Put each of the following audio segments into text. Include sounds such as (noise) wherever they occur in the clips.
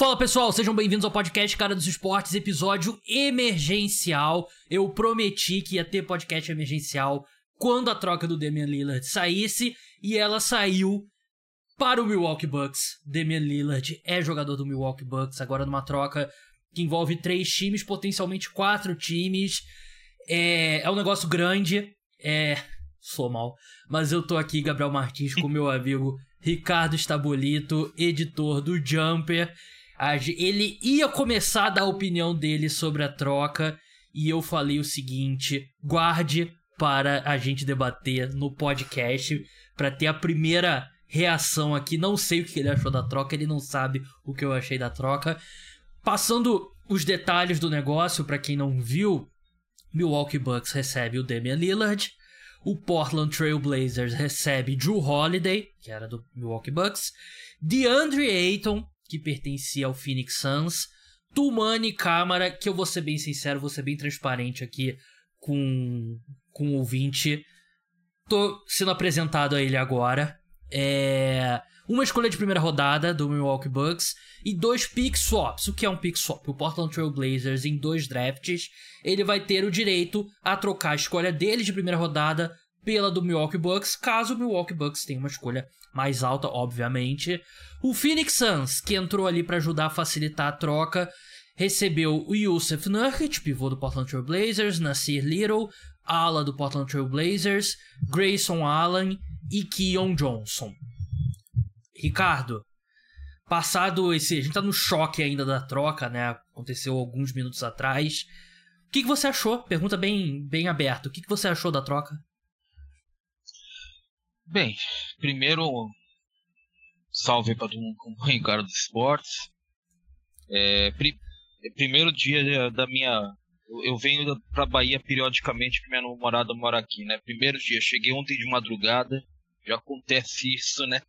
Fala pessoal, sejam bem-vindos ao podcast Cara dos Esportes, episódio emergencial. Eu prometi que ia ter podcast emergencial quando a troca do Damian Lillard saísse e ela saiu para o Milwaukee Bucks. Damian Lillard é jogador do Milwaukee Bucks agora numa troca que envolve três times, potencialmente quatro times. É, é um negócio grande. É. Sou mal. Mas eu tô aqui, Gabriel Martins, com meu amigo Ricardo Stabolito, editor do Jumper. Ele ia começar a dar a opinião dele sobre a troca e eu falei o seguinte: guarde para a gente debater no podcast, para ter a primeira reação aqui. Não sei o que ele achou da troca, ele não sabe o que eu achei da troca. Passando os detalhes do negócio para quem não viu, Milwaukee Bucks recebe o Damian Lillard, o Portland Trail Blazers recebe Drew Holiday, que era do Milwaukee Bucks, DeAndre Ayton, que pertencia ao Phoenix Suns, Tumani Câmara, que eu vou ser bem sincero, vou ser bem transparente aqui com, com o ouvinte. Tô sendo apresentado a ele agora. É uma escolha de primeira rodada do Milwaukee Bucks e dois pick swaps. O que é um pick swap? O Portland Trail Blazers em dois drafts, ele vai ter o direito a trocar a escolha dele de primeira rodada pela do Milwaukee Bucks, caso o Milwaukee Bucks tenha uma escolha mais alta, obviamente. O Phoenix Suns, que entrou ali para ajudar a facilitar a troca, recebeu o Yusuf Nurkic, pivô do Portland Trail Blazers, Nasir Little, ala do Portland Trail Blazers, Grayson Allen e Keon Johnson. Ricardo, passado esse. A gente tá no choque ainda da troca, né? Aconteceu alguns minutos atrás. O que, que você achou? Pergunta bem, bem aberta. O que, que você achou da troca? Bem, primeiro, salve para todo mundo que acompanha o cara dos esportes. É, pri, primeiro dia da minha. Eu venho pra Bahia periodicamente, porque minha namorada mora aqui, né? Primeiro dia, cheguei ontem de madrugada, já acontece isso, né?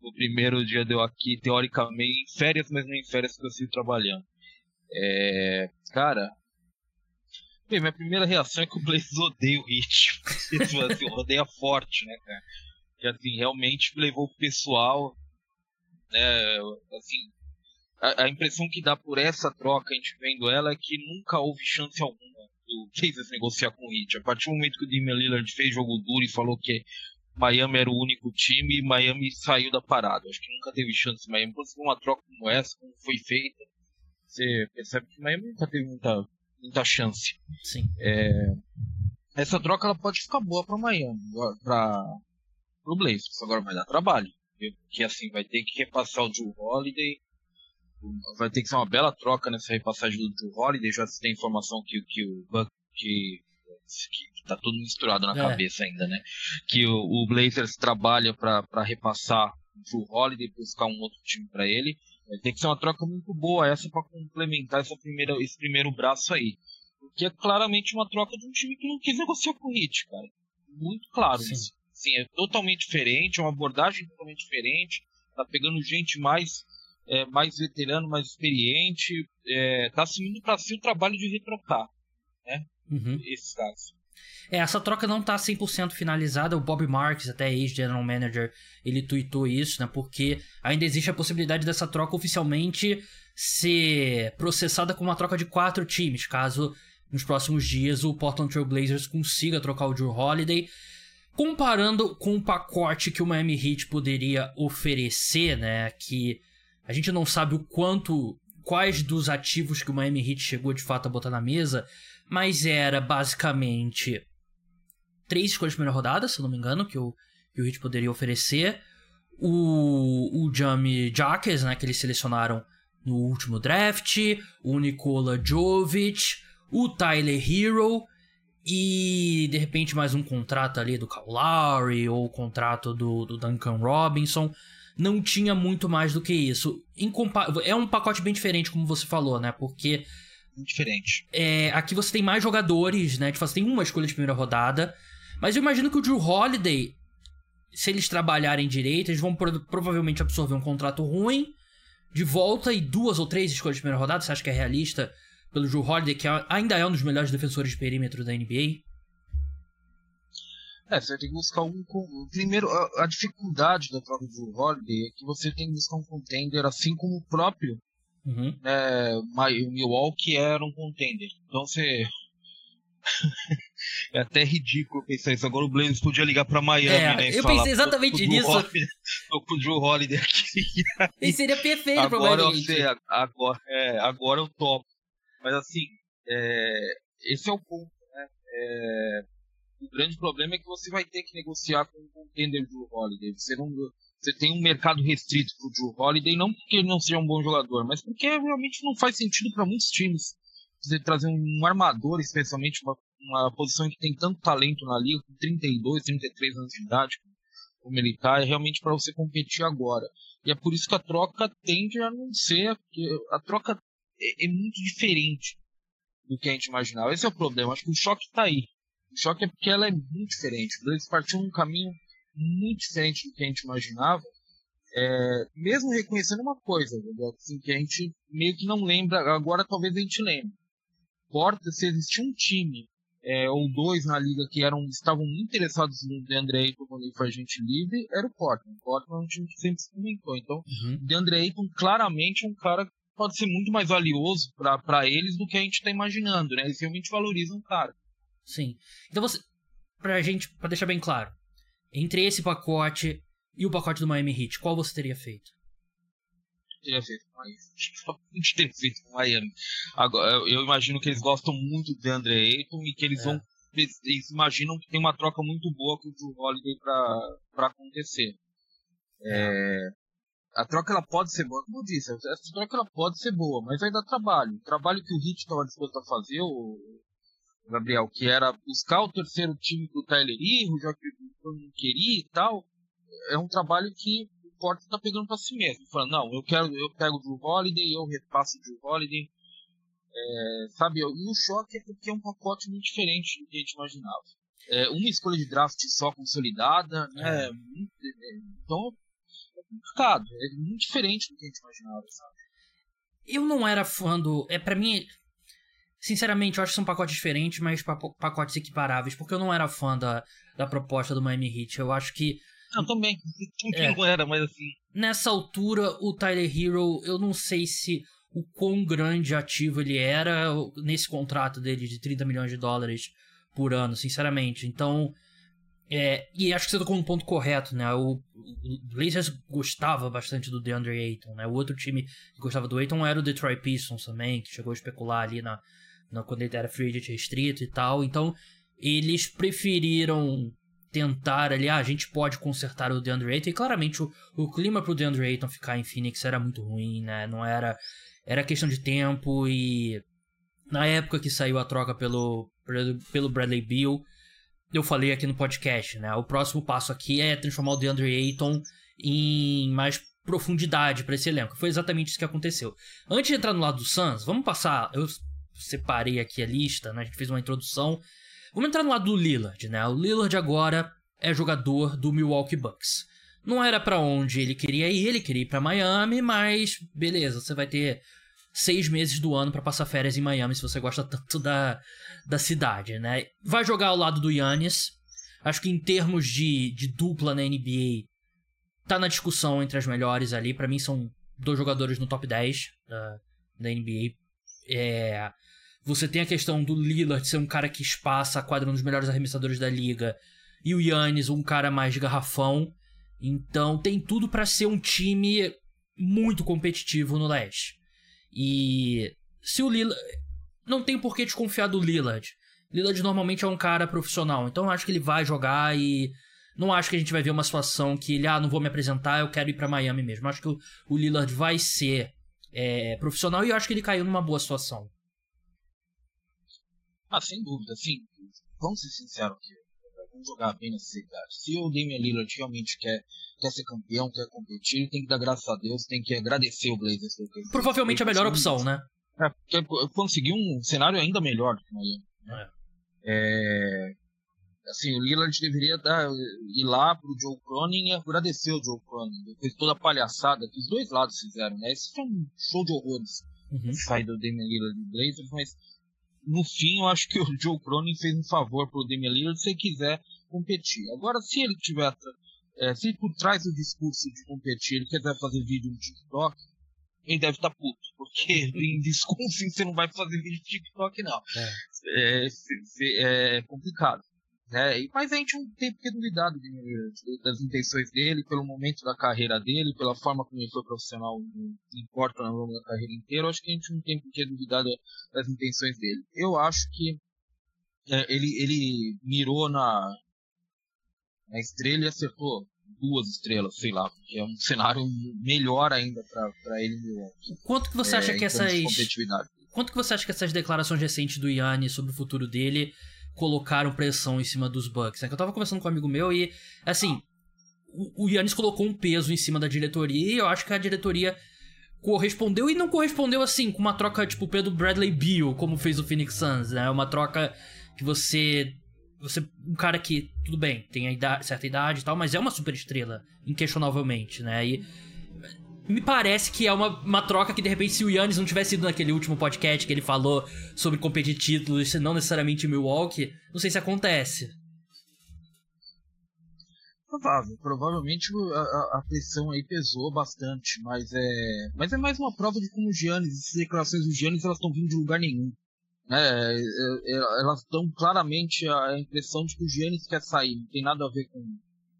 O primeiro dia deu aqui, teoricamente, em férias, mas nem em férias que eu sigo trabalhando. É, cara, bem, minha primeira reação é que o Blaze odeia o Hit. (laughs) assim, odeia forte, né, cara? Assim, realmente levou o pessoal, né, assim, a, a, impressão que dá por essa troca, a gente vendo ela, é que nunca houve chance alguma do Blazers negociar com o Hit. A partir do momento que o Damian Lillard fez jogo duro e falou que Miami era o único time Miami saiu da parada. Acho que nunca teve chance Miami. Quando você uma troca como essa, como foi feita, você percebe que Miami nunca teve muita, muita chance. Sim. É, essa troca ela pode ficar boa para Miami, para o Blazers. Agora vai dar trabalho. Porque assim, vai ter que repassar o Drew Holiday. Vai ter que ser uma bela troca nessa repassagem do Drew Holiday. Já se tem informação que, que o Buck, que que tá tudo misturado na é. cabeça ainda, né? Que o, o Blazers trabalha para repassar o Holiday buscar um outro time para ele. Tem que ser uma troca muito boa essa para complementar essa primeira, esse primeiro braço aí. Porque é claramente uma troca de um time que não quis negociar com o Hit, cara. Muito claro Sim. isso. Sim, é totalmente diferente, é uma abordagem totalmente diferente. Tá pegando gente mais é, mais veterano, mais experiente, é, tá assumindo para si o trabalho de retrocar, né? Uhum. Esses casos. É, essa troca não tá 100% finalizada. O Bob Marks, até ex-general manager, ele tweetou isso, né? Porque ainda existe a possibilidade dessa troca oficialmente ser processada como uma troca de quatro times, caso nos próximos dias o Portland Trail Blazers consiga trocar o Drew Holiday. Comparando com o pacote que o Miami Heat poderia oferecer, né? Que a gente não sabe o quanto, quais dos ativos que o Miami Heat chegou de fato a botar na mesa, mas era basicamente três escolhas de primeira rodada, se não me engano, que o, que o Heat poderia oferecer. O, o Jamie Jacques, né, que eles selecionaram no último draft, o Nikola Jovic, o Tyler Hero e de repente mais um contrato ali do Kyle Lowry ou o contrato do, do Duncan Robinson. Não tinha muito mais do que isso. É um pacote bem diferente, como você falou, né? Porque diferente. É, aqui você tem mais jogadores, né? Tipo, você tem uma escolha de primeira rodada. Mas eu imagino que o Drew Holiday, se eles trabalharem direito, eles vão pro provavelmente absorver um contrato ruim de volta e duas ou três escolhas de primeira rodada. Você acha que é realista pelo Drew Holiday, que é, ainda é um dos melhores defensores de perímetro da NBA? É, você tem que buscar um. Primeiro, a, a dificuldade da troca do Holiday é que você tem que buscar um contender, assim como o próprio uhum. né, o Milwaukee era um contender. Então você. (laughs) é até ridículo pensar isso. Agora o Blazers podia ligar pra Miami, é, né? Eu falar, pensei exatamente nisso. Tô com o Drew Holiday aqui. E seria perfeito agora pra Miami. Eu agora, é, agora eu topo. Mas assim, é, esse é o ponto, né? É, o grande problema é que você vai ter que negociar com o contender Drew Holiday. Você não você tem um mercado restrito pro Drew Holiday, não porque ele não seja um bom jogador, mas porque realmente não faz sentido para muitos times você trazer um armador, especialmente uma, uma posição que tem tanto talento na liga, com 32, 33 anos de idade, como ele tá, é realmente para você competir agora. E é por isso que a troca tende a não ser, a troca é, é muito diferente do que a gente imaginava. Esse é o problema, acho que o choque está aí. O choque é porque ela é muito diferente. Eles partiram um caminho muito diferente do que a gente imaginava, é, mesmo reconhecendo uma coisa, assim, que a gente meio que não lembra, agora talvez a gente lembre. Porta, se existia um time é, ou dois na liga que eram estavam interessados no DeAndre Ayton quando ele foi agente livre, era o Portland. O Portland é um time que sempre se comentou. Então, uhum. DeAndre Ayton claramente é um cara pode ser muito mais valioso para eles do que a gente está imaginando, né? Eles realmente valorizam o cara. Sim. Então você, pra gente, para deixar bem claro, entre esse pacote e o pacote do Miami Heat, qual você teria feito? (laughs) Teria feito com Miami. teria feito com Miami. Agora, eu imagino que eles gostam muito de Andre Ayton e que eles é. vão. Eles imaginam que tem uma troca muito boa com o Drew Holiday para acontecer. É, a troca ela pode ser boa, como eu disse, essa troca ela pode ser boa, mas vai dar trabalho. O trabalho que o Heat estava disposto a fazer, o, Gabriel, que era buscar o terceiro time do Tyler Hero, já que não queria e tal, é um trabalho que o Porto está pegando para si mesmo, falando, não, eu quero, eu pego o Drew Holiday, eu repasso o Drew Holiday, é, sabe, e o choque é porque é um pacote muito diferente do que a gente imaginava. É, uma escolha de draft só consolidada, né, é. então é complicado, é muito diferente do que a gente imaginava, sabe. Eu não era fã do, é para mim Sinceramente, eu acho que são pacotes diferentes, mas pacotes equiparáveis, porque eu não era fã da, da proposta do Miami Heat. Eu acho que. Eu também. É, não era, mas assim. Nessa altura, o Tyler Hero, eu não sei se o quão grande ativo ele era nesse contrato dele de 30 milhões de dólares por ano, sinceramente. Então. É, e acho que você tocou um ponto correto, né? O, o Blazers gostava bastante do DeAndre Ayton, né? O outro time que gostava do Ayton era o Detroit Pistons também, que chegou a especular ali na, quando ele era free agent restrito e tal. Então, eles preferiram tentar ali, ah, a gente pode consertar o DeAndre Ayton. E claramente o, o clima pro DeAndre Ayton ficar em Phoenix era muito ruim, né? Não era. Era questão de tempo e. Na época que saiu a troca pelo, pelo Bradley Beal, eu falei aqui no podcast, né? O próximo passo aqui é transformar o DeAndre Ayton em mais profundidade para esse elenco. Foi exatamente isso que aconteceu. Antes de entrar no lado do Suns, vamos passar. Eu separei aqui a lista, né? A gente fez uma introdução. Vamos entrar no lado do Lillard, né? O Lillard agora é jogador do Milwaukee Bucks. Não era para onde ele queria ir, ele queria ir para Miami, mas beleza, você vai ter seis meses do ano para passar férias em Miami se você gosta tanto da, da cidade, né? Vai jogar ao lado do Yannis. Acho que em termos de, de dupla na NBA, tá na discussão entre as melhores ali. para mim são dois jogadores no top 10 da, da NBA. É, você tem a questão do Lillard ser um cara que espaça a quadra um dos melhores arremessadores da liga. E o Yannis, um cara mais garrafão. Então tem tudo para ser um time muito competitivo no leste. E se o Lillard. Não tem por que desconfiar do Lillard. Lillard normalmente é um cara profissional. Então eu acho que ele vai jogar e. Não acho que a gente vai ver uma situação que ele, ah, não vou me apresentar, eu quero ir para Miami mesmo. Acho que o, Lillard vai ser é, profissional e eu acho que ele caiu numa boa situação. Ah, sem dúvida, assim, vamos ser sinceros aqui. Jogar bem nessa idade. Se o Damian Lillard realmente quer, quer ser campeão, quer competir, ele tem que dar graças a Deus, tem que agradecer o Blazers. Provavelmente a melhor opção, né? É, porque conseguiu um cenário ainda melhor do que o Miami. Né? É. é. Assim, o Lillard deveria dar, ir lá pro Joe Cronin e agradecer o Joe Cronin. Depois toda a palhaçada que os dois lados fizeram, né? Esse foi um show de horrores. Uhum. Sai do Damian Lillard do Blazers, mas no fim, eu acho que o Joe Cronin fez um favor pro Damian Lillard se ele quiser competir. Agora, se ele tiver, é, se por trás do discurso de competir, ele quiser fazer vídeo no TikTok, ele deve estar tá puto, porque em Wisconsin (laughs) você não vai fazer vídeo de TikTok, não. É, é, é complicado. Né? Mas a gente não tem porque duvidar das intenções dele, pelo momento da carreira dele, pela forma como ele foi profissional, importa ao longo da carreira inteira, acho que a gente não tem porque duvidar das intenções dele. Eu acho que é, ele, ele mirou na, na estrela e acertou duas estrelas, sei lá, que é um cenário melhor ainda para ele Quanto que você acha é, que essas Quanto que você acha que essas declarações recentes do Yanni sobre o futuro dele colocaram pressão em cima dos Bucks? É que eu tava conversando com um amigo meu e assim, o, o Yannis colocou um peso em cima da diretoria e eu acho que a diretoria correspondeu e não correspondeu assim com uma troca tipo Pedro Bradley Beal, como fez o Phoenix Suns, né? Uma troca que você você um cara que tudo bem tem a idade, certa idade e tal mas é uma super estrela inquestionavelmente né e me parece que é uma, uma troca que de repente se o Yannis não tivesse ido naquele último podcast que ele falou sobre competir títulos não necessariamente Milwaukee não sei se acontece. Provável provavelmente a, a, pressão aí pesou bastante mas é mas é mais uma prova de como o Giannis essas declarações do Giannis elas estão vindo de lugar nenhum né, é, é, elas dão claramente a impressão de que o Giannis quer sair, não tem nada a ver com,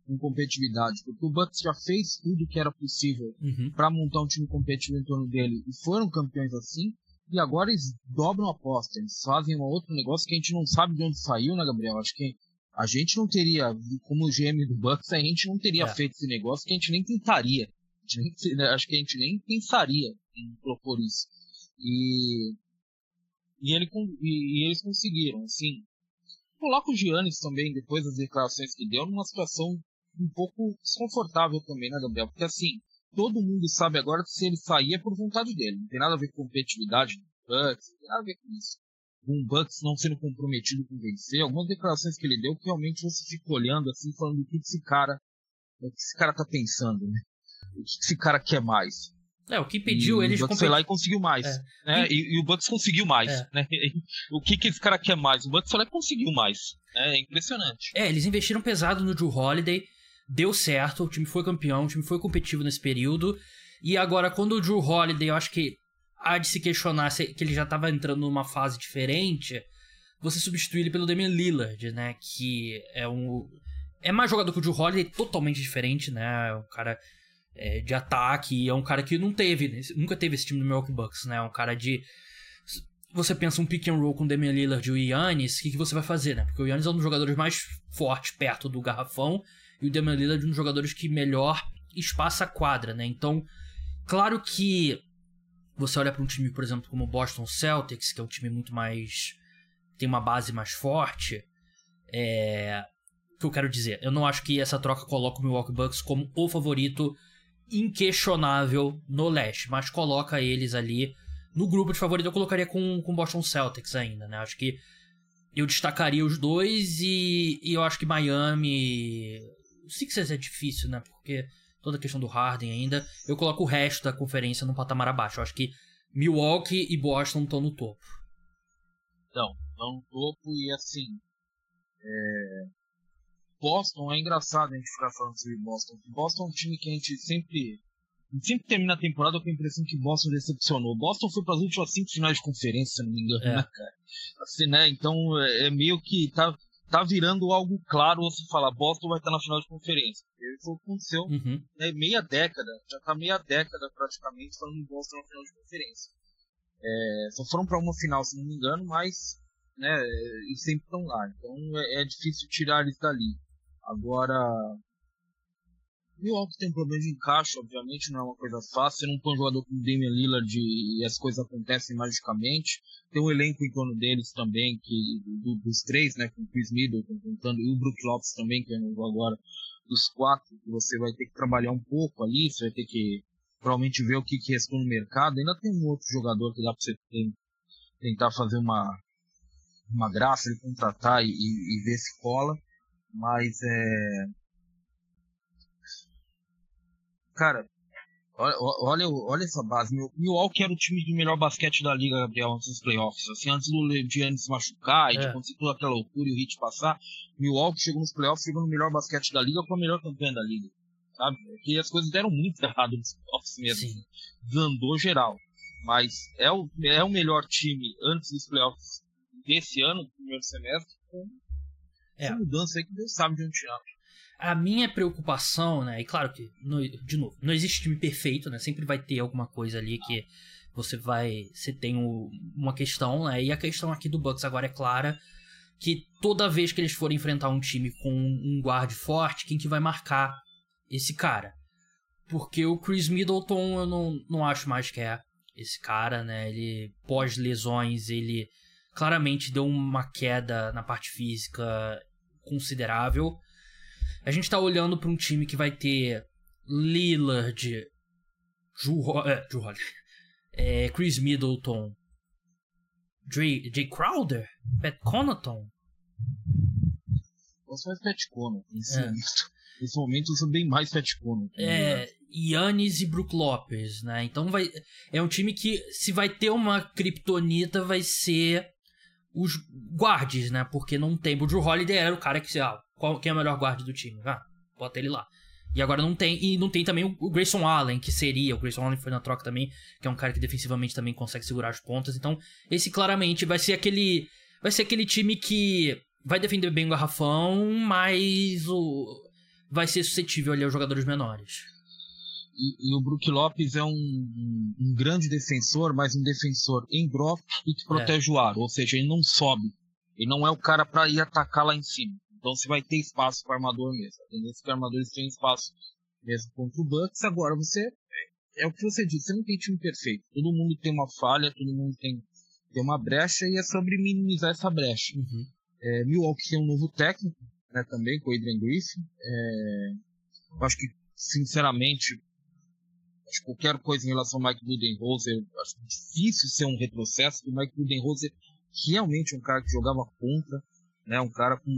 com competitividade, porque o Bucks já fez tudo que era possível uhum. para montar um time competitivo em torno dele e foram campeões assim, e agora eles dobram a aposta, eles fazem um outro negócio que a gente não sabe de onde saiu, né, Gabriel? Acho que a gente não teria, como GM do Bucks, a gente não teria é. feito esse negócio que a gente nem tentaria. Nem, né, acho que a gente nem pensaria em propor isso. E e, ele, e, e eles conseguiram, assim. Coloca o Giannis também, depois das declarações que deu, numa situação um pouco desconfortável também, né, Gabriel? Porque assim, todo mundo sabe agora que se ele sair é por vontade dele. Não tem nada a ver com competitividade do Bucks, não tem nada a ver com isso. Com o Bucks não sendo comprometido com vencer. Algumas declarações que ele deu que realmente você fica olhando assim, falando o que esse cara. O que esse cara tá pensando, né? O que esse cara quer mais? É, o que impediu e de competir. foi lá e conseguiu mais. É. Né? E, e, o Bucks conseguiu mais. É. Né? (laughs) O que, que esse cara quer mais? O Bucks foi lá e conseguiu mais. Né? É impressionante. É, eles investiram pesado no Drew Holiday. Deu certo, o time foi campeão, o time foi competitivo nesse período. E agora, quando o Drew Holiday, eu acho que há de se questionar se, que ele já estava entrando numa fase diferente, você substitui ele pelo Damian Lillard, né? Que é um. É mais jogador que o Drew Holiday, totalmente diferente, né? É um cara é, de ataque. É um cara que não teve, nunca teve esse time do Milwaukee Bucks, né? É um cara de. Você pensa um pick and roll com o Damian Lillard e o Yannis, o que, que você vai fazer, né? Porque o Yannis é um dos jogadores mais fortes perto do garrafão e o Damian Lillard é um dos jogadores que melhor espaça a quadra, né? Então, claro que você olha para um time, por exemplo, como o Boston Celtics, que é um time muito mais. tem uma base mais forte. É. O que eu quero dizer? Eu não acho que essa troca coloca o Milwaukee Bucks como o favorito inquestionável no leste, mas coloca eles ali no grupo de favorito. Eu colocaria com o Boston Celtics ainda, né? Acho que eu destacaria os dois e, e eu acho que Miami. O Sixers é difícil, né? Porque toda a questão do Harden ainda. Eu coloco o resto da conferência no patamar abaixo. Eu acho que Milwaukee e Boston estão no topo. Então, estão no topo e assim. É... Boston é engraçado a gente ficar falando sobre Boston. Boston é um time que a gente sempre. A gente sempre termina a temporada com a impressão que Boston decepcionou. Boston foi para as últimas cinco finais de conferência, se não me engano, é. né, cara? Assim, né? Então é, é, meio que tá, tá virando algo claro você falar Boston vai estar na final de conferência. Isso aconteceu uhum. né, meia década, já tá meia década praticamente falando em Boston na final de conferência. É, só foram para uma final, se não me engano, mas né, e sempre estão lá. Então é, é difícil tirar eles dali. Agora, Milwaukee tem um problema de encaixe, obviamente, não é uma coisa fácil. Você não põe um jogador como Damian Lillard e as coisas acontecem magicamente. Tem um elenco em torno deles também, que do, dos três, né, com o Chris Middleton, contando, e o Brook Lopes também, que é novo agora, dos quatro, que você vai ter que trabalhar um pouco ali, você vai ter que provavelmente ver o que, que restou no mercado. Ainda tem um outro jogador que dá pra você tentar fazer uma, uma graça, ele contratar e, e ver se cola. Mas é. Cara, olha, olha, olha essa base. Milwaukee era o time de melhor basquete da liga, Gabriel, antes dos playoffs. Assim, antes do Giannis se machucar e é. de acontecer toda aquela loucura e o Hit passar, Milwaukee chegou nos playoffs, chegou no melhor basquete da liga com a melhor campeã da liga. sabe? Porque as coisas deram muito (laughs) errado nos playoffs mesmo. Sim. Desandou geral. Mas é o, é o melhor time antes dos playoffs desse ano, primeiro semestre, com é. essa mudança aí que Deus sabe de onde tirar. A minha preocupação, né? E claro que, no, de novo, não existe time perfeito, né? Sempre vai ter alguma coisa ali que você vai. Você tem o, uma questão, né? E a questão aqui do Bucks agora é clara que toda vez que eles forem enfrentar um time com um guard forte, quem que vai marcar esse cara? Porque o Chris Middleton eu não, não acho mais que é esse cara, né? Ele pós lesões, ele claramente deu uma queda na parte física considerável. A gente tá olhando para um time que vai ter Lillard, Drew, é, Drew (laughs) é, Chris Middleton, Jay, Jay Crowder, Pat Connaughton. Gosto mais Pat Connaughton nesse, é. (laughs) nesse momento sou bem mais Pat Connaughton. É, Yannis e Brook Lopes, né? Então vai é um time que se vai ter uma kryptonita vai ser os guardes, né? Porque não tem o Drew Holiday era o cara que ah, qual, quem é o melhor guarda do time? Ah, bota ele lá. E agora não tem. E não tem também o Grayson Allen, que seria. O Grayson Allen foi na troca também, que é um cara que defensivamente também consegue segurar as pontas. Então, esse claramente vai ser aquele. Vai ser aquele time que vai defender bem o garrafão, mas o, vai ser suscetível ali aos jogadores menores. E, e, o Brook Lopes é um, um, grande defensor, mas um defensor em drop e que protege é. o ar. Ou seja, ele não sobe. Ele não é o cara para ir atacar lá em cima. Então você vai ter espaço para armador mesmo. A tendência é que armadores têm espaço mesmo contra o Bucks. Agora você. É o que você disse, você não tem time perfeito. Todo mundo tem uma falha, todo mundo tem, tem uma brecha e é sobre minimizar essa brecha. Uhum. É, Milwaukee tem um novo técnico, né, também, com o Adrian Griffin. É, eu acho que, sinceramente, acho que qualquer coisa em relação ao Mike Budenholzer, acho difícil ser um retrocesso, porque o Mike Budenholzer realmente é um cara que jogava contra, né, um cara com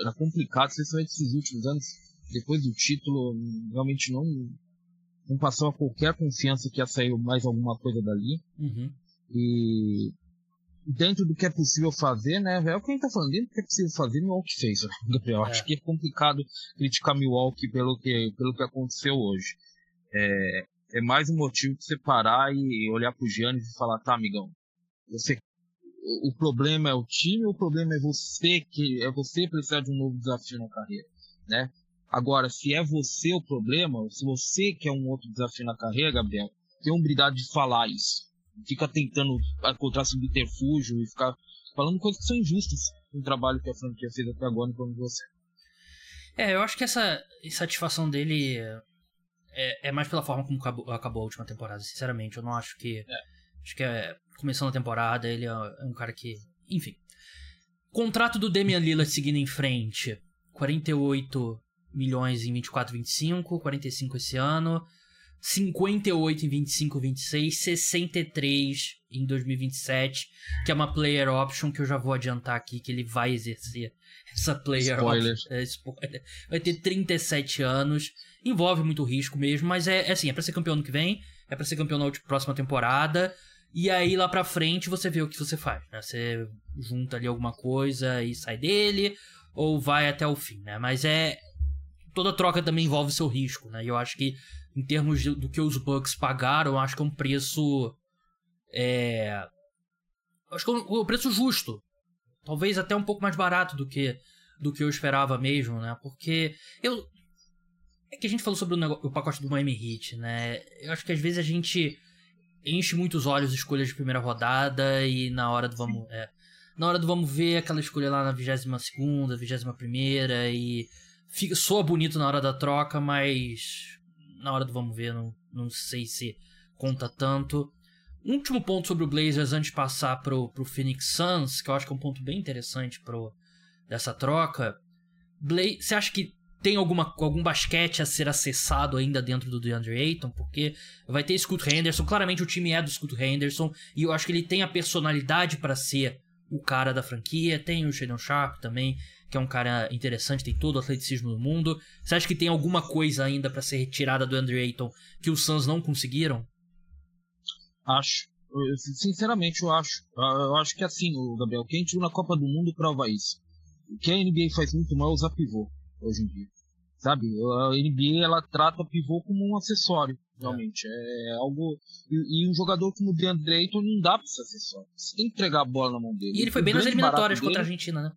era complicado, especialmente esses últimos anos, depois do título, realmente não, não passou a qualquer confiança que ia sair mais alguma coisa dali. Uhum. E dentro do que é possível fazer, né? É o que a gente tá falando, dentro do que é possível fazer, Milwaukee fez, né, (laughs) Gabriel. É. Acho que é complicado criticar Milwaukee pelo que, pelo que aconteceu hoje. É, é mais um motivo de você parar e olhar pro Giannis e falar, tá, amigão, você o problema é o time, o problema é você que é você precisar de um novo desafio na carreira, né? Agora, se é você o problema, se você quer um outro desafio na carreira, Gabriel, tem a humildade de falar isso. Fica tentando encontrar subterfúgio e ficar falando coisas que são injustas no trabalho que a franquia fez até agora em você. É, eu acho que essa insatisfação dele é, é mais pela forma como acabou, acabou, a última temporada, sinceramente. Eu não acho que. É Acho que é começando a temporada, ele é, um cara que. Enfim. Contrato do Damian Lillard seguindo em frente. 48 milhões em 24, 25, 45 esse ano. 58 em 25, 26, 63 em 2027, que é uma player option que eu já vou adiantar aqui que ele vai exercer essa player spoiler. option. É, spoiler. Vai ter 37 anos, envolve muito risco mesmo, mas é, é assim, é para ser campeão no que vem, é para ser campeão na próxima temporada. E aí lá pra frente você vê o que você faz, né? Você junta ali alguma coisa e sai dele, ou vai até o fim, né? Mas é. Toda troca também envolve seu risco, né? E eu acho que, em termos de, do que os Bucks pagaram, eu acho que é um preço. É. Acho que é um, um preço justo. Talvez até um pouco mais barato do que do que eu esperava mesmo, né? Porque eu. É que a gente falou sobre o, negócio, o pacote do Miami Heat, né? Eu acho que às vezes a gente enche muitos olhos escolhas de primeira rodada e na hora do vamos. É, na hora do vamos ver aquela escolha lá na 22 segunda, 21 primeira e fica, soa bonito na hora da troca, mas na hora do vamos ver não, não sei se conta tanto. Um último ponto sobre o Blazers antes de passar pro, pro Phoenix Suns, que eu acho que é um ponto bem interessante pro, dessa troca. Você acha que tem alguma, algum basquete a ser acessado ainda dentro do DeAndre Ayton, porque vai ter Scoot Henderson, claramente o time é do Scoot Henderson, e eu acho que ele tem a personalidade para ser o cara da franquia, tem o Shadon Sharp também, que é um cara interessante, tem todo o atleticismo do mundo. Você acha que tem alguma coisa ainda para ser retirada do Andrew Ayton que os Suns não conseguiram? Acho. Sinceramente, eu acho. Eu acho que assim, o Gabriel, quem a na Copa do Mundo prova isso. O que a NBA faz muito mal é usar pivô hoje em dia. Sabe? A NBA ela trata pivô como um acessório, realmente. É, é algo. E, e, um jogador como o DeAndre Ayton não dá pra ser acessório. Você tem que entregar a bola na mão dele. E ele foi bem nas eliminatórias contra a Argentina, né?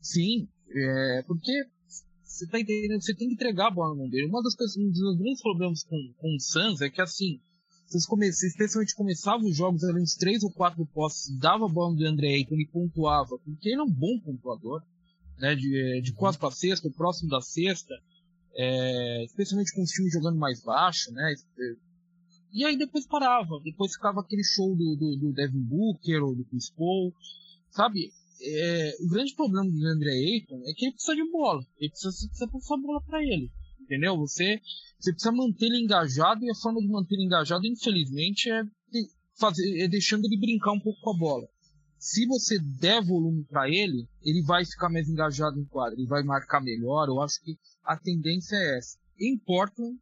Sim, é, porque você tá entendendo, você tem que entregar a bola na mão dele. Uma das coisas, um dos grandes problemas com, com o Suns é que assim, vocês, come, especialmente começavam os jogos ali uns três ou quatro postos, dava a bola do André Ayton e pontuava, porque ele é um bom pontuador, né, de, de quase para sexta, próximo da sexta, é, especialmente com os times jogando mais baixo, né, e aí depois parava, depois ficava aquele show do, do, do Devin Booker ou do Chris Paul, sabe, é, o grande problema do André Ayton é que ele precisa de bola. Ele precisa, você passar a bola para ele. Entendeu? Você, você precisa manter ele engajado e a forma de manter ele engajado, infelizmente, é, fazer, é deixando ele brincar um pouco com a bola. Se você der volume para ele, ele vai ficar mais engajado em quadra, ele vai marcar melhor. Eu acho que a tendência é essa. Em Portland,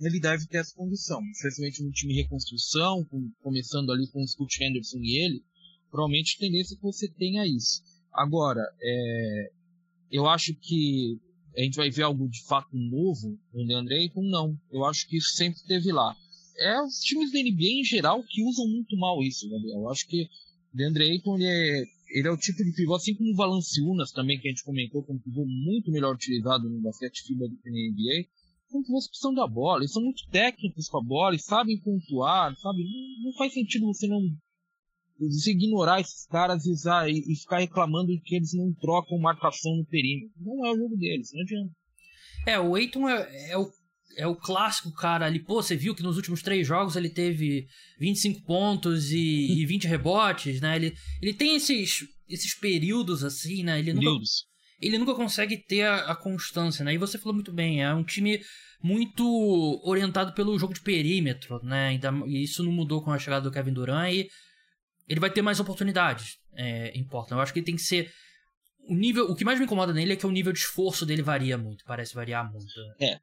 ele deve ter essa condição, especialmente no time reconstrução, com, começando ali com o Scott Henderson e ele provavelmente a tendência é que você tenha isso. Agora, é, eu acho que a gente vai ver algo de fato novo no DeAndre Ayton? Não. Eu acho que isso sempre esteve lá. É os times da NBA em geral que usam muito mal isso, Gabriel. Eu acho que DeAndre Ayton ele é, ele é o tipo de pivô, assim como o Valanciunas também, que a gente comentou, como pivô muito melhor utilizado no basquete FIBA do que na NBA. São pivôs que precisam da bola, eles são muito técnicos com a bola, eles sabem pontuar, sabe? Não, não faz sentido você não você ignorar esses caras e, usar, e, e, ficar reclamando que eles não trocam marcação no perímetro. Não é o jogo deles, não adianta. É, o Eiton é, é, o, é o clássico cara ali. Pô, você viu que nos últimos três jogos ele teve 25 pontos e, (laughs) e 20 rebotes, né? Ele, ele tem esses, esses períodos assim, né? Ele nunca, ele nunca consegue ter a, a constância, né? E você falou muito bem, é um time muito orientado pelo jogo de perímetro, né? E isso não mudou com a chegada do Kevin Durant e ele vai ter mais oportunidades é, em Portland. Eu acho que ele tem que ser. O nível. O que mais me incomoda nele é que o nível de esforço dele varia muito. Parece variar muito. É.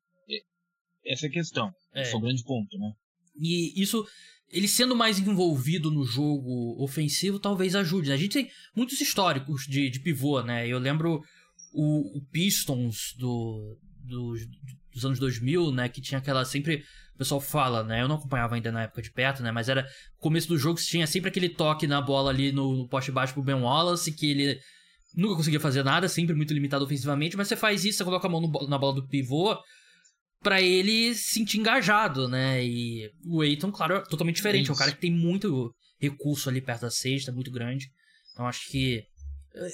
essa é a questão. É. Esse é o grande ponto, né? E isso. Ele sendo mais envolvido no jogo ofensivo talvez ajude. A gente tem muitos históricos de, de pivô, né? Eu lembro o, o Pistons do, do, dos anos 2000, né? Que tinha aquela sempre o pessoal fala, né? Eu não acompanhava ainda na época de perto, né? Mas era começo do jogo tinha sempre aquele toque na bola ali no, no poste baixo pro Ben Wallace, que ele nunca conseguia fazer nada, sempre muito limitado ofensivamente, mas você faz isso, você coloca a mão no, na bola do pivô para ele se sentir engajado, né? E o Eiton, claro, é totalmente diferente. É, um cara que tem muito recurso ali perto da sexta, muito grande. Então acho que.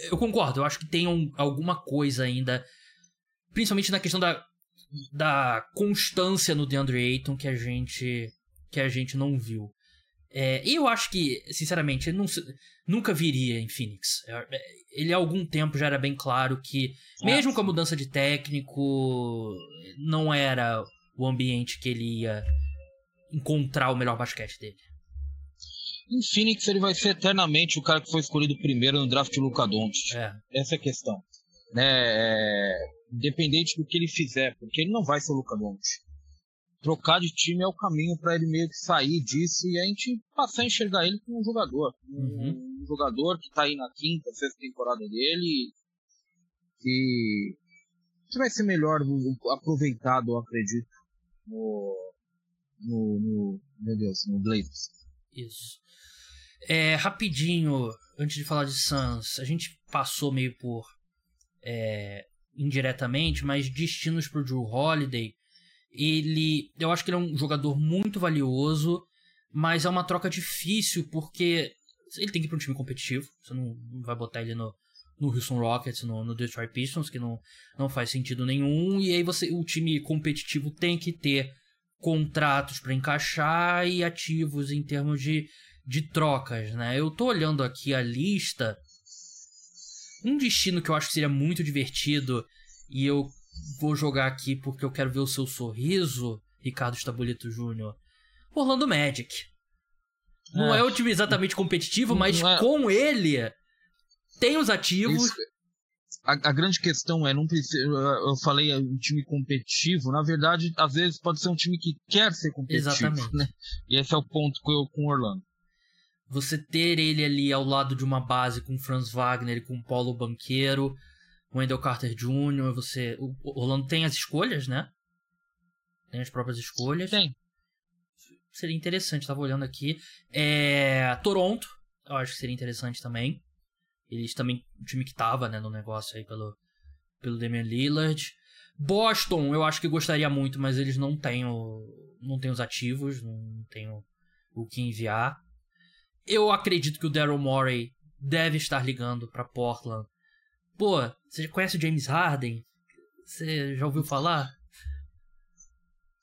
Eu concordo, eu acho que tem um, alguma coisa ainda. Principalmente na questão da da constância no DeAndre Ayton que a gente que a gente não viu. É, e eu acho que, sinceramente, não, nunca viria em Phoenix. É, é, ele há algum tempo já era bem claro que, mesmo com a mudança de técnico, não era o ambiente que ele ia encontrar o melhor basquete dele. Em Phoenix ele vai ser eternamente o cara que foi escolhido primeiro no draft de Luka Doncic. É. Essa é a questão. Né? É independente do que ele fizer, porque ele não vai ser o Luca Doncic. Trocar de time é o caminho para ele meio que sair disso e a gente passar a enxergar ele como um jogador. Uhum. Um jogador que está aí na quinta, sexta temporada dele que, que vai ser melhor aproveitado, eu acredito, no, no, no meu Deus, no Blazers. Isso. É, rapidinho, antes de falar de Suns, a gente passou meio por é, indiretamente, mas destinos para o Drew Holiday. Ele, eu acho que ele é um jogador muito valioso, mas é uma troca difícil porque ele tem que ir para um time competitivo. Você não, vai botar ele no, no Houston Rockets, no, no, Detroit Pistons, que não, não faz sentido nenhum. E aí você, o time competitivo tem que ter contratos para encaixar e ativos em termos de, de trocas, né? Eu tô olhando aqui a lista um destino que eu acho que seria muito divertido e eu vou jogar aqui porque eu quero ver o seu sorriso, Ricardo Estabolito Júnior. Orlando Magic. Não é, é o time exatamente competitivo, mas é... com ele tem os ativos. Isso. A, a, grande questão é, não precisa, eu falei um time competitivo, na verdade, às vezes pode ser um time que quer ser competitivo, Exatamente. né? E esse é o ponto com eu com Orlando você ter ele ali ao lado de uma base com Franz Wagner e com Paulo Banqueiro Wendell Carter Jr., você. O Orlando tem as escolhas, né? Tem as próprias escolhas. Tem. Seria interessante, tava olhando aqui. É. Toronto, eu acho que seria interessante também. Eles também. O time que tava, né, no negócio aí pelo, pelo Damian Lillard. Boston, eu acho que gostaria muito, mas eles não têm o, não têm os ativos, não têm o, o que enviar. Eu acredito que o Daryl Morey deve estar ligando para Portland. Pô, você conhece o James Harden? Você já ouviu falar?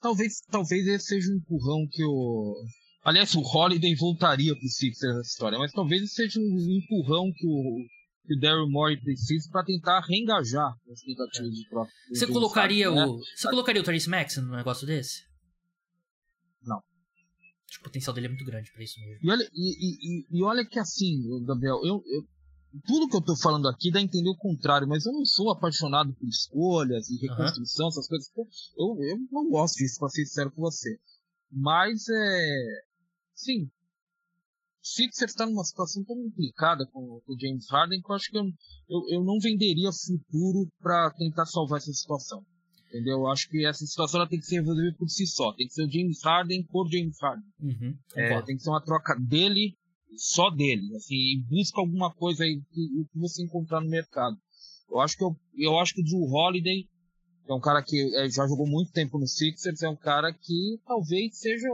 Talvez, talvez esse seja um empurrão que o. Aliás, o Holiday voltaria pro Sixers nessa história, mas talvez esse seja um empurrão que o, que o Daryl Morey precisa para tentar reengajar as tentativas de troca. Você colocaria né? o. Você colocaria o Trace Max no negócio desse? Não. o potencial dele é muito grande pra isso mesmo. E olha, e, e, e olha que assim, Gabriel, eu, eu, tudo que eu tô falando aqui dá a entender o contrário, mas eu não sou apaixonado por escolhas e reconstrução, uhum. essas coisas. Eu, eu não gosto disso, pra ser sincero com você. Mas é. Sim, Sixers está numa situação tão complicada com, com o James Harden que eu acho que eu, eu, eu não venderia futuro para tentar salvar essa situação. Entendeu? Eu acho que essa situação ela tem que ser resolvida por si só. Tem que ser o James Harden por James Harden. Uhum, é, tem que ser uma troca dele, só dele. Assim, e busca alguma coisa aí que, que você encontrar no mercado. Eu acho que eu, eu acho que o Drew Holiday, que é um cara que é, já jogou muito tempo no Sixers, é um cara que talvez seja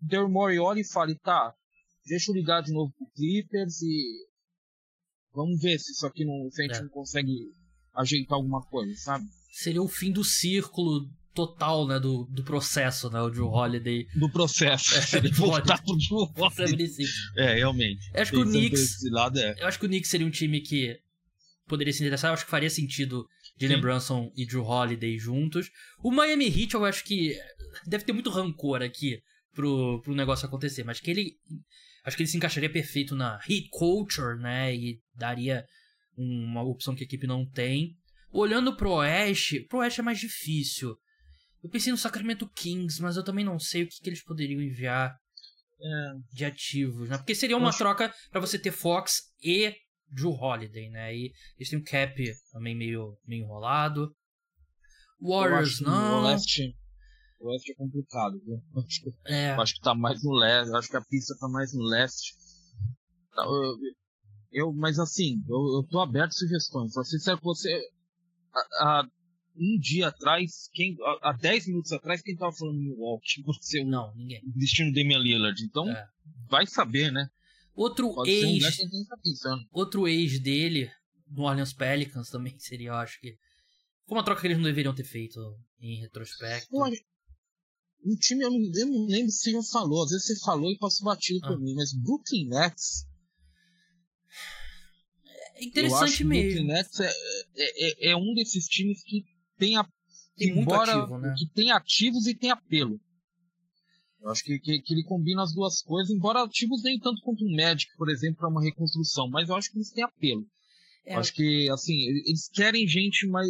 Daryl Morey olha e fale, tá, deixa eu ligar de novo pro Clippers e vamos ver se isso aqui não, se a gente é. não consegue ajeitar alguma coisa, sabe? Seria o fim do círculo total, né, do, do processo, né, o Drew Holiday. Do processo. É, Ele (laughs) voltar pro Drew Holiday. É, realmente. Eu acho que o Knicks, lado, é. eu acho que o Knicks seria um time que poderia se interessar, eu acho que faria sentido Jalen Brunson e Drew Holiday juntos. O Miami Heat, eu acho que deve ter muito rancor aqui pro, pro negócio acontecer, mas que ele Acho que ele se encaixaria perfeito na hit culture, né? E daria uma opção que a equipe não tem. Olhando pro Oeste, pro Oeste é mais difícil. Eu pensei no Sacramento Kings, mas eu também não sei o que, que eles poderiam enviar é. de ativos, né? Porque seria uma troca para você ter Fox e Drew Holiday, né? E eles têm um cap também meio, meio enrolado. Warriors não. O oeste é complicado, viu? Acho que, é. acho que tá mais no leste, acho que a pista tá mais no leste. Tá, eu, eu, mas assim, eu, eu tô aberto a sugestões. Sincero com você, há um dia atrás, quem, há 10 minutos atrás, quem tava falando Milwaukee? (laughs) Você, não, ninguém. Destino Damian Lillard. Então, é. vai saber, né? Outro Pode ex. Um tá outro ex dele, no Orleans Pelicans, também seria, eu acho que. Foi uma troca que eles não deveriam ter feito em retrospecto. Eu, um time, eu não, eu não lembro se você já falou, às vezes você falou e passou batido ah. por mim, mas Brooklyn Nets. É interessante mesmo. Brooklyn Nets é, é, é, é, um desses times que tem, embora, ativo, né? que tem ativos e tem apelo. Eu acho que, que, que, ele combina as duas coisas, embora ativos nem tanto quanto o Magic, por exemplo, para uma reconstrução, mas eu acho que eles têm apelo. É. Acho que, assim, eles querem gente mais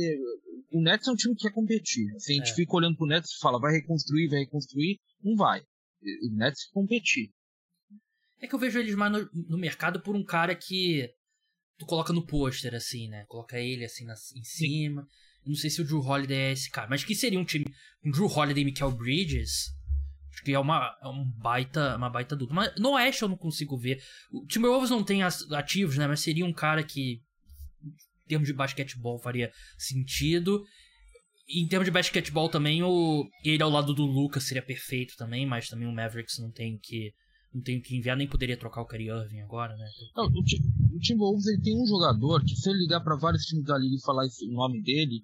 o Nets é um time que quer competir. Se a gente é. fica olhando pro Nets e fala, vai reconstruir, vai reconstruir, não vai. O Nets quer competir. É que eu vejo eles mais no, no, mercado por um cara que tu coloca no pôster, assim, né? Coloca ele assim na, em cima. Não sei se o Drew Holiday é esse cara, mas que seria um time. Um Drew Holiday e Michael Bridges. Acho que é uma, é um baita, uma baita dupla. Mas no Oeste eu não consigo ver. O Timberwolves não tem ativos, né? Mas seria um cara que em termos de basquetebol faria sentido. Em termos de basquetebol também, o ele ao lado do Lucas seria perfeito também, mas também o Mavericks não tem que não tem que enviar, nem poderia trocar o Kyrie Irving agora, né? Não, o, Timberwolves ele tem um jogador que se ele ligar para vários times da liga e falar o nome dele,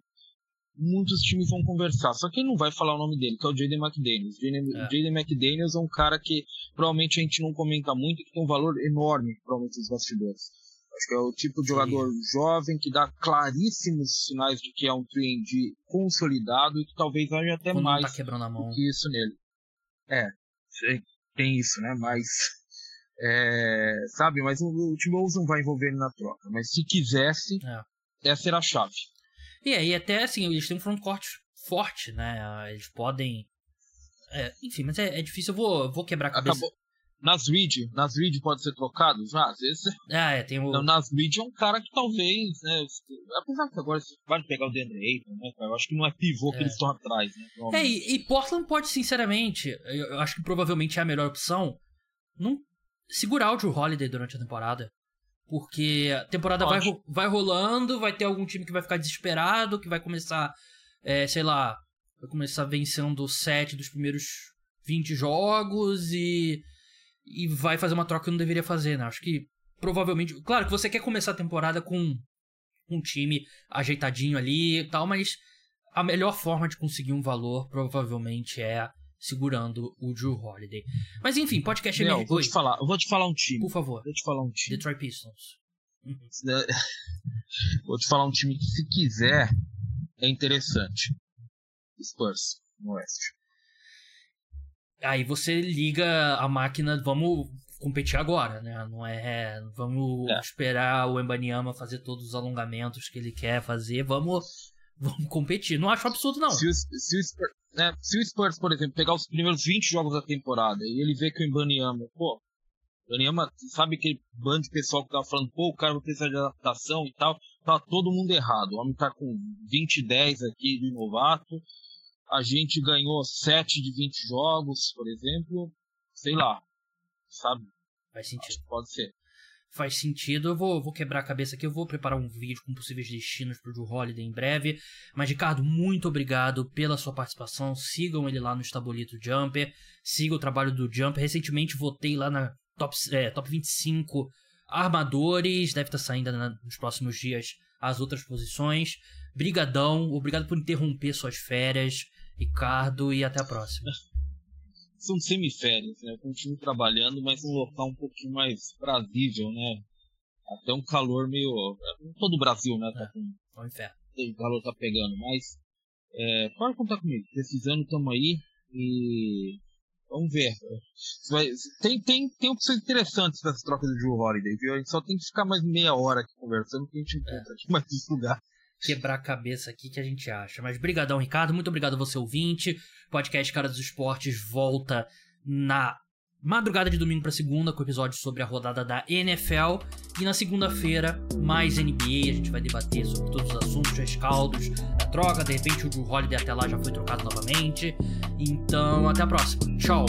muitos times vão conversar. Só que ele não vai falar o nome dele, que é o Jaden McDaniels. Jaden, é. McDaniels é um cara que provavelmente a gente não comenta muito, que tem um valor enorme, provavelmente, nos bastidores. Acho que é o tipo de jogador Sim. jovem que dá claríssimos sinais de que é um trend consolidado e que talvez haja até Quando mais tá do que isso nele. É, tem isso, né? Mas, é, sabe, mas o, o Timberwolves não vai envolver ele na troca. Mas se quisesse, é. essa era a chave. E aí, até assim, eles têm um frontcourt forte, né? Eles podem. É, enfim, mas é, é, difícil. Eu vou, vou quebrar a cabeça. Acabou, Nas Reed, nas Reed pode ser trocado já? Às vezes. Ah, é, tem o. Nas Reed é um cara que talvez, né? Apesar que agora pode pegar o Deandre Ayton, né? Eu acho que não é pivô que é. eles estão atrás, né? É, e, e, Portland pode, sinceramente, eu acho que provavelmente é a melhor opção, não segurar o Drew Holiday durante a temporada. Porque a temporada vai, vai rolando, vai ter algum time que vai ficar desesperado, que vai começar, é, sei lá, vai começar vencendo 7 dos primeiros 20 jogos e e vai fazer uma troca que não deveria fazer, né? Acho que provavelmente. Claro que você quer começar a temporada com um time ajeitadinho ali e tal, mas a melhor forma de conseguir um valor provavelmente é segurando o Drew Holiday. Mas enfim, podcast Meu, vou te falar, eu vou te falar um time. Por favor. Vou te falar um time. Detroit Pistons. Uhum. (laughs) vou te falar um time que se quiser é interessante. Spurs no Oeste. Aí você liga a máquina, vamos competir agora, né? Não é. Vamos é. esperar o Embanyama fazer todos os alongamentos que ele quer fazer, vamos, vamos competir. Não acho absurdo, não. Se o, se o, Spurs, né, se o Spurs, por exemplo, pegar os primeiros 20 jogos da temporada e ele vê que o Embanyama, pô, o Embanyama, sabe aquele bando de pessoal que tava falando, pô, o cara vai precisar de adaptação e tal, tá todo mundo errado. O homem tá com 20 10 aqui de novato a gente ganhou 7 de 20 jogos, por exemplo, sei lá, sabe? Faz sentido. Pode ser. Faz sentido. Eu vou, vou quebrar a cabeça aqui. Eu vou preparar um vídeo com possíveis destinos pro Drew Holiday em breve. Mas, Ricardo, muito obrigado pela sua participação. Sigam ele lá no Estabolito Jumper. Siga o trabalho do Jumper. Recentemente votei lá na top, é, top 25 armadores. Deve estar tá saindo nos próximos dias as outras posições. Brigadão. Obrigado por interromper suas férias. Ricardo, e até a próxima. São semiférias, né? Eu continuo trabalhando, mas um local um pouquinho mais prazível, né? Até um calor meio. Todo o Brasil, né? Tá é, com... É. O calor tá pegando, mas. É, pode contar comigo. Precisando, tamo aí. E. Vamos ver. Tem, tem, tem opções interessantes nessa troca do Joe Holiday, viu? A gente só tem que ficar mais meia hora aqui conversando que a gente encontra é. aqui mais lugar quebrar a cabeça aqui que a gente acha. Mas brigadão, Ricardo. Muito obrigado a você, ouvinte. Podcast Cara dos Esportes volta na madrugada de domingo para segunda com episódio sobre a rodada da NFL. E na segunda-feira, mais NBA. A gente vai debater sobre todos os assuntos, rescaldos da troca. De repente, o Drew Holiday até lá já foi trocado novamente. Então, até a próxima. Tchau.